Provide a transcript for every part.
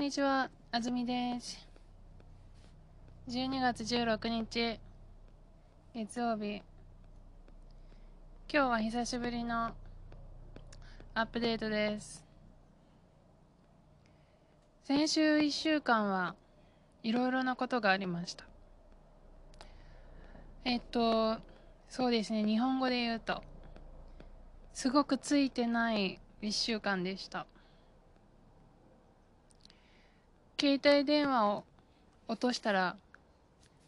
んにちは、あずみです。12月16日、月曜日。今日は久しぶりのアップデートです。先週1週間はいろいろなことがありました。えっと、そうですね、日本語で言うと、すごくついてない1週間でした。携帯電話を落としたら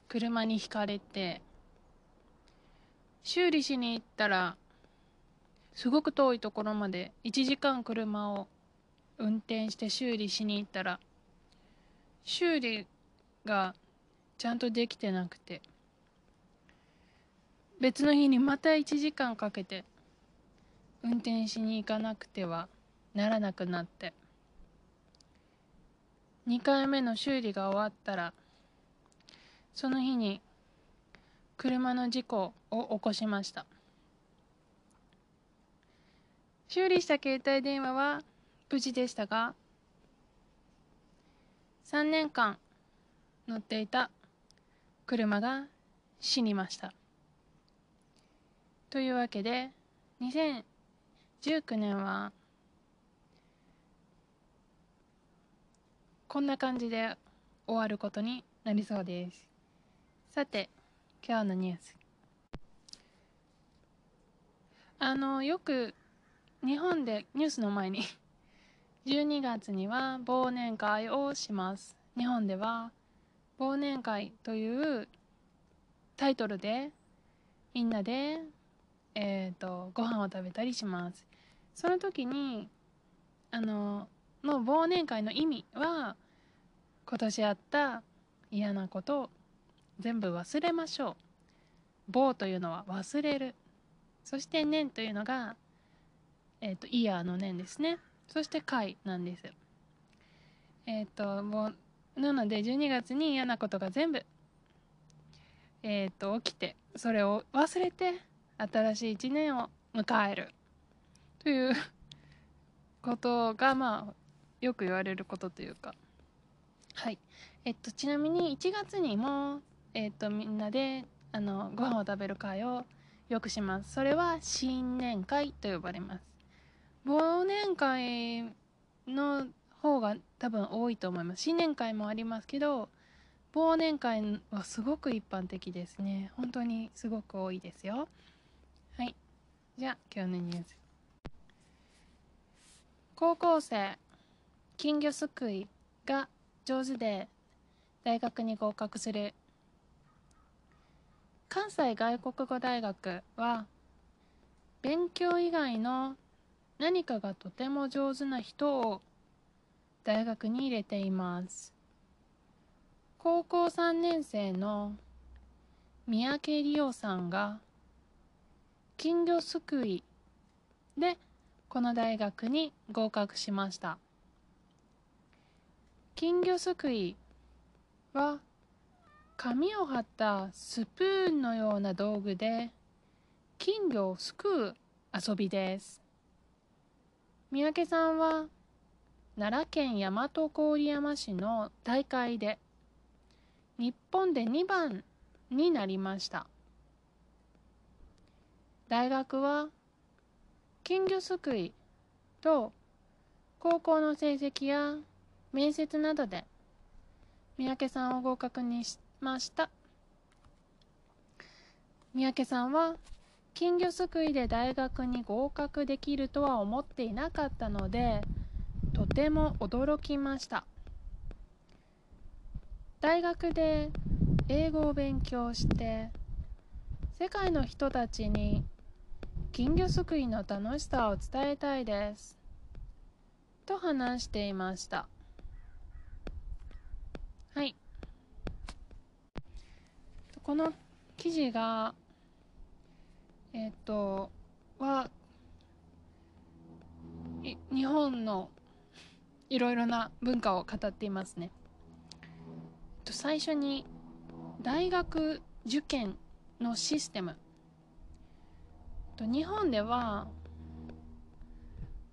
車にひかれて修理しに行ったらすごく遠いところまで1時間車を運転して修理しに行ったら修理がちゃんとできてなくて別の日にまた1時間かけて運転しに行かなくてはならなくなって。2回目の修理が終わったらその日に車の事故を起こしました。修理した携帯電話は無事でしたが3年間乗っていた車が死にました。というわけで2019年はこんな感じで終わることになりそうです。さて今日のニュース。あのよく日本でニュースの前に 12月には忘年会をします。日本では忘年会というタイトルでみんなでえっ、とご飯を食べたりします。その時にあのの忘年会の意味は今年あった嫌なことを全部忘れましょう。忘というのは忘れる。そして年というのがえっ、とイヤーの年ですね。そして会なんです。えっ、ともうなので12月に嫌なことが全部えっ、と起きてそれを忘れて新しい一年を迎える。ということがまあよく言われることというか。はい。えっとちなみに1月にもえっとみんなであのご飯を食べる会をよくします。それは新年会と呼ばれます。忘年会の方が多分多いと思います。新年会もありますけど忘年会はすごく一般的ですね。本当にすごく多いですよ。はい。じゃあ今日のニュース。高校生金魚すくいが上手で大学に合格する。関西外国語大学は勉強以外の何かがとても上手な人を大学に入れています。高校3年生の三宅理央さんが金魚すくいでこの大学に合格しました。金魚すくいは紙を貼ったスプーンのような道具で金魚をすくう遊びです。三宅さんは奈良県大和郡山市の大会で日本で2番になりました。大学は金魚すくいと高校の成績や面接などで三宅さんを合格にしました。三宅さんは金魚すくいで大学に合格できるとは思っていなかったのでとても驚きました。大学で英語を勉強して世界の人たちに金魚すくいの楽しさを伝えたいです。と話していました。はい。この記事がえっ、とは日本のいろいろな文化を語っていますね。と最初に大学受験のシステム。と日本では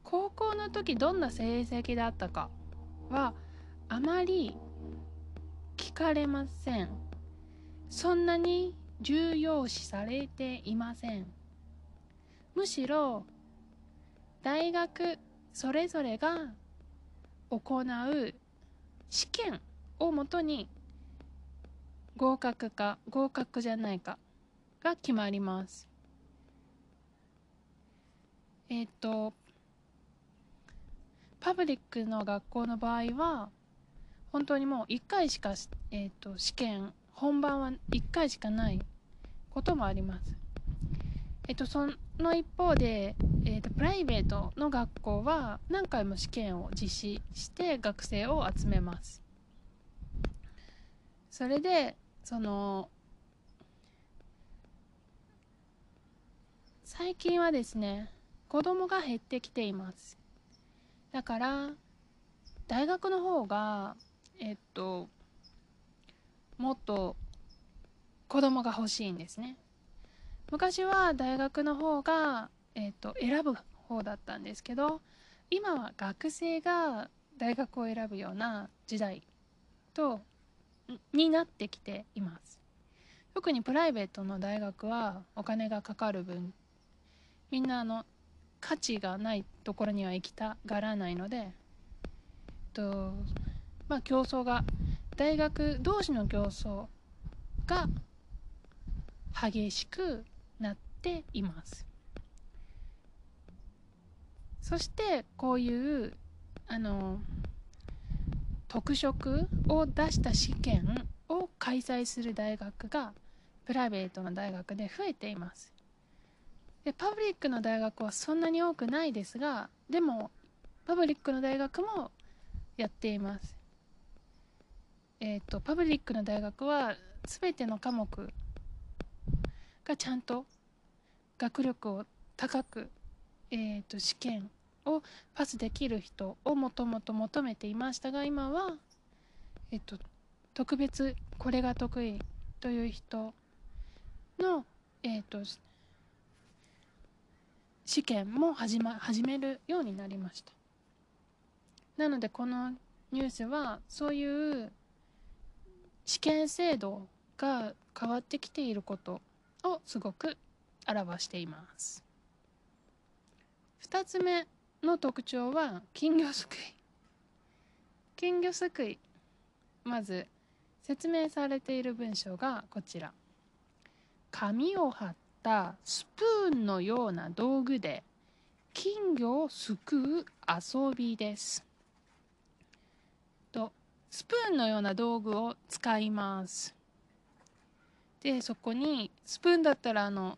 高校の時どんな成績だったかはあまりかれません。そんなに重要視されていません。むしろ大学それぞれが行う試験をもとに合格か合格じゃないかが決まります。えっ、とパブリックの学校の場合は本当にもう1回しか、えーと、試験本番は1回しかないこともあります。えっ、とその一方で、えーとプライベートの学校は何回も試験を実施して学生を集めます。それでその最近はですね子供が減ってきています。だから大学の方がえっともっと子供が欲しいんですね。昔は大学の方が、えっと、選ぶ方だったんですけど今は学生が大学を選ぶような時代とになってきています。特にプライベートの大学はお金がかかる分みんなあの価値がないところには行きたがらないのでえっとまあ競争が大学同士の競争が激しくなっています。そしてこういうあの特色を出した試験を開催する大学がプライベートの大学で増えています。でパブリックの大学はそんなに多くないですがでもパブリックの大学もやっています。え、ー、とパブリックの大学は全ての科目がちゃんと学力を高く、えーと試験をパスできる人をもともと求めていましたが今は、えっと、特別これが得意という人の、えっと、試験も始,、ま、始めるようになりました。なのでこのニュースはそういう試験制度が変わってきていることをすごく表しています。2つ目の特徴は金魚すくい。金魚すくいまず説明されている文章がこちら。紙を貼ったスプーンのような道具で金魚をすくう遊びです。スプーンのような道具を使います。でそこにスプーンだったらあの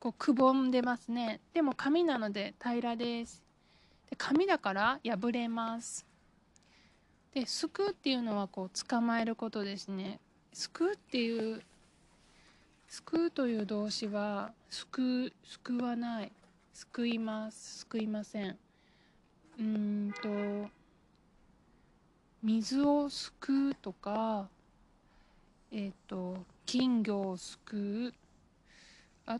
こうくぼんでますね。でも紙なので平らです。で紙だから破れます。ですくうっていうのはこう捕まえることですね。すくうっていうすくうという動詞はすくうすくわない。すくいます。すくいません。うんと水をすくうとかえっ、ー、と金魚をすくう。あ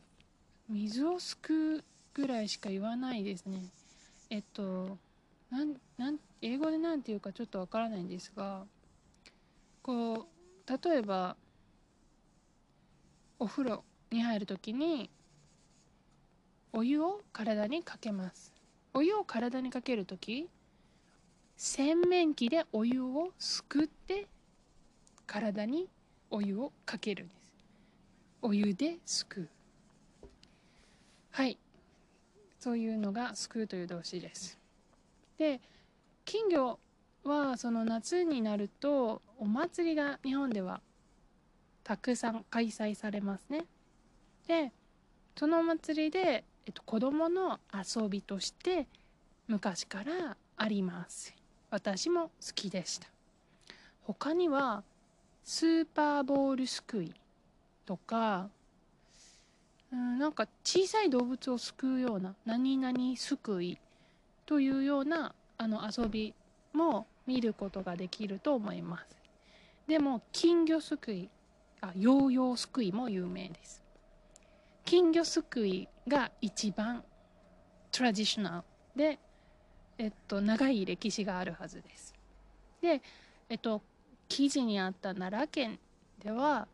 水をすくうぐらいしか言わないですね。えっとなんなん英語で何て言うかちょっとわからないんですがこう例えばお風呂に入る時にお湯を体にかけます。お湯を体にかける時洗面器でお湯をすくって体にお湯をかけるんです。お湯ですくう。はい。そういうのが救うという動詞です。で金魚はその夏になるとお祭りが日本ではたくさん開催されますね。でそのお祭りで、えっと、子供の遊びとして昔からあります。私も好きでした。他にはスーパーボールすくいとかうんなんか小さい動物を救うような何々救いというようなあの遊びも見ることができると思います。でも金魚すくいあヨーヨーすくいも有名です。金魚すくいが一番トラディショナルでえっと、長い歴史があるはずです。で、えっと、記事にあった奈良県では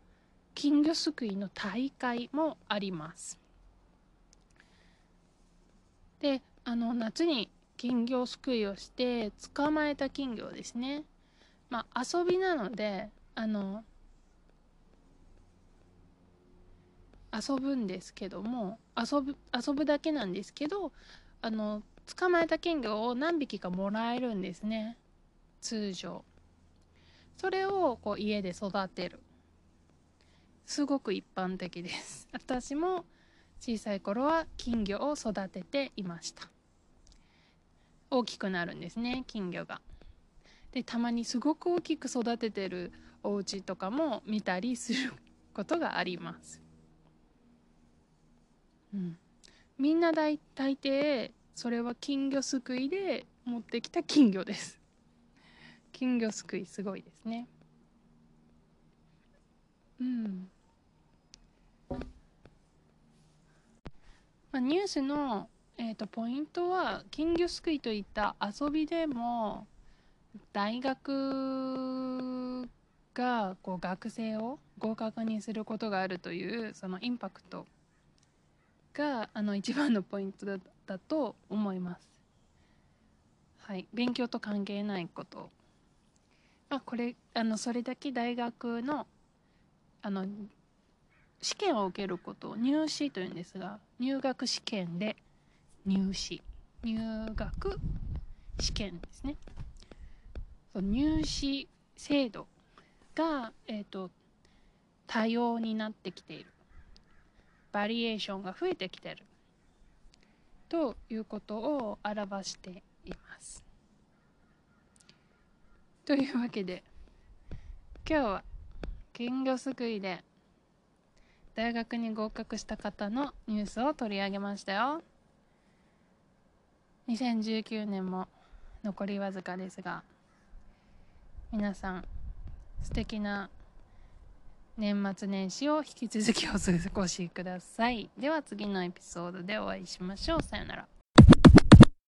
金魚すくいの大会もあります。であの夏に金魚すくいをして捕まえた金魚ですねまあ遊びなのであの遊ぶんですけども遊ぶ遊ぶだけなんですけどあの捕まえた金魚を何匹かもらえるんですね。通常。それをこう家で育てる。すごく一般的です。私も小さい頃は金魚を育てていました。大きくなるんですね金魚が。でたまにすごく大きく育ててるお家とかも見たりすることがあります。うん。みんな大大抵それは金魚すくいで持ってきた金魚です。金魚すくいすごいですね。うん。まあ、ニュースの、えーと、ポイントは金魚すくいといった遊びでも大学がこう学生を合格にすることがあるというそのインパクトがあの一番のポイントだったと思います。はい、勉強と関係ないこと。まあ、これあのそれだけ大学のあの試験を受けることを入試というんですが入学試験で入試。入学試験ですね。入試制度が、えーと、多様になってきている。バリエーションが増えてきている。ということを表しています。というわけで今日は金魚すくいで大学に合格した方のニュースを取り上げましたよ。2019年も残りわずかですが皆さん素敵な年末年始を引き続きお過ごしください。では次のエピソードでお会いしましょう。さよなら。